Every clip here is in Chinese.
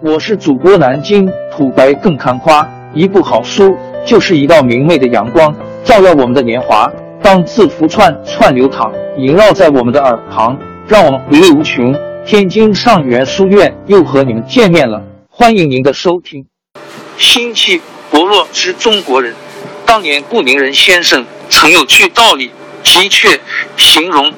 我是主播南京土白更看花，一部好书就是一道明媚的阳光，照耀我们的年华。当字符串串流淌，萦绕在我们的耳旁，让我们回味无穷。天津上元书院又和你们见面了，欢迎您的收听。心气薄弱之中国人，当年顾宁人先生曾有句道理，的确形容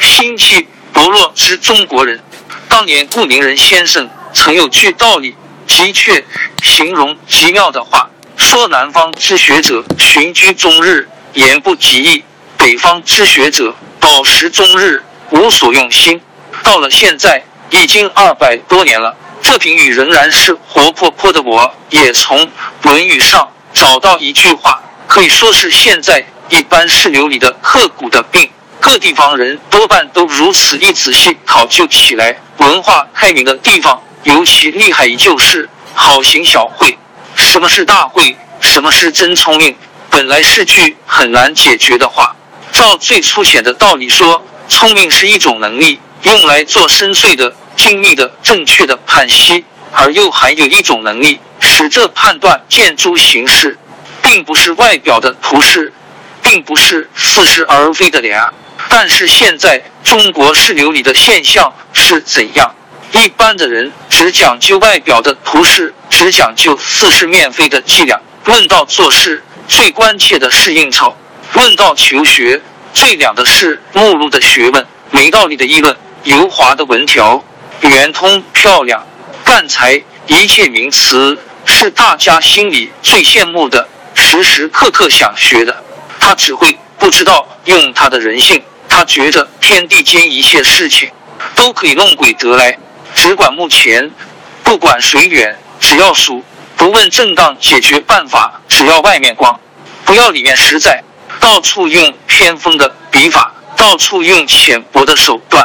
心气薄弱之中国人。当年顾宁人先生曾有句道理，的确形容极妙的话，说南方之学者寻居终日，言不及义；北方之学者饱食终日，无所用心。到了现在，已经二百多年了，这评语仍然是活泼泼的。我也从《论语》上找到一句话，可以说是现在一般世流里的刻骨的病。各地方人多半都如此，一仔细考究起来，文化开明的地方尤其厉害。就是好行小慧。什么是大慧？什么是真聪明？本来是句很难解决的话。照最粗浅的道理说，聪明是一种能力，用来做深邃的、精密的、正确的判析；而又还有一种能力，使这判断见诸形式，并不是外表的图示，并不是似是而非的俩。但是现在中国市流里的现象是怎样？一般的人只讲究外表的图示，只讲究似是面非的伎俩。论到做事，最关切的是应酬；论到求学，最两的是目录的学问、没道理的议论、油滑的文条、圆通漂亮、干才，一切名词是大家心里最羡慕的，时时刻刻想学的。他只会不知道用他的人性。他觉得天地间一切事情都可以弄鬼得来，只管目前，不管谁远，只要输，不问正当解决办法，只要外面光，不要里面实在。到处用偏锋的笔法，到处用浅薄的手段。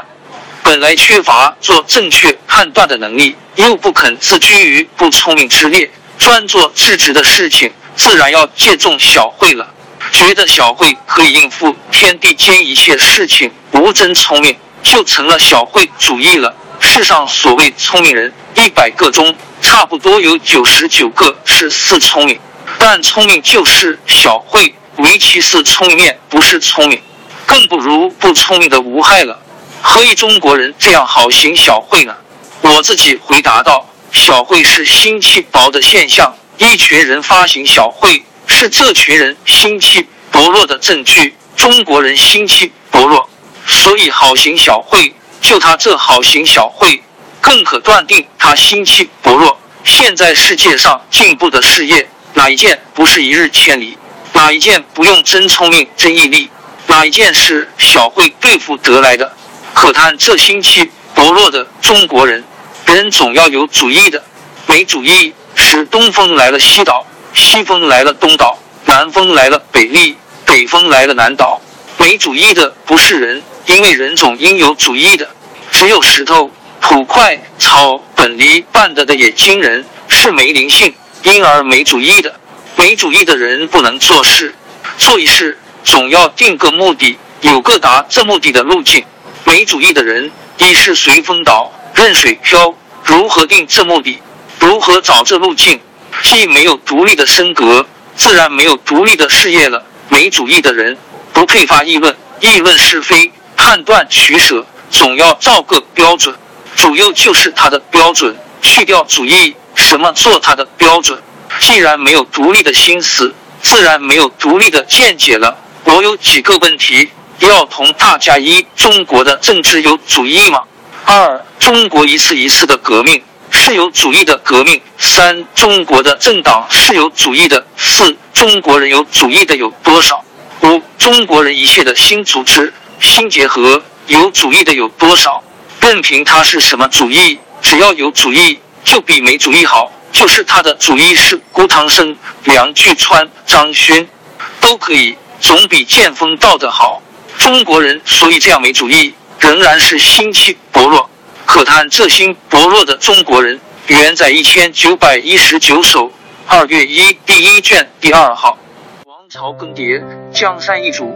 本来缺乏做正确判断的能力，又不肯自居于不聪明之列，专做智直的事情，自然要借重小慧了。觉得小慧可以应付天地间一切事情，无真聪明，就成了小慧主义了。世上所谓聪明人，一百个中差不多有九十九个是似聪明，但聪明就是小慧，唯其是聪明面不是聪明，更不如不聪明的无害了。何以中国人这样好行小慧呢？我自己回答道：小慧是心气薄的现象，一群人发行小慧。是这群人心气薄弱的证据。中国人心气薄弱，所以好行小慧。就他这好行小慧，更可断定他心气薄弱。现在世界上进步的事业，哪一件不是一日千里？哪一件不用真聪明、真毅力？哪一件是小慧对付得来的？可叹这心气薄弱的中国人，人总要有主意的，没主意，使东风来了西倒。西风来了东倒，南风来了北立，北风来了南倒。没主意的不是人，因为人总应有主意的。只有石头、土块、草本离办得的也惊人，是没灵性，因而没主意的。没主意的人不能做事，做一事总要定个目的，有个达这目的的路径。没主意的人，一是随风倒，任水漂，如何定这目的？如何找这路径？既没有独立的身格，自然没有独立的事业了。没主义的人不配发议论，议论是非，判断取舍，总要照个标准。主右就是他的标准，去掉主义，什么做他的标准？既然没有独立的心思，自然没有独立的见解了。我有几个问题要同大家：一、中国的政治有主义吗？二、中国一次一次的革命。是有主义的革命。三、中国的政党是有主义的。四、中国人有主义的有多少？五、中国人一切的新组织、新结合有主义的有多少？任凭他是什么主义，只要有主义，就比没主义好。就是他的主义是郭唐生、梁巨川、张勋，都可以，总比见风道的好。中国人所以这样没主义，仍然是心气薄弱。可叹这心薄弱的中国人，原在一千九百一十九首二月一第一卷第二号。王朝更迭，江山易主，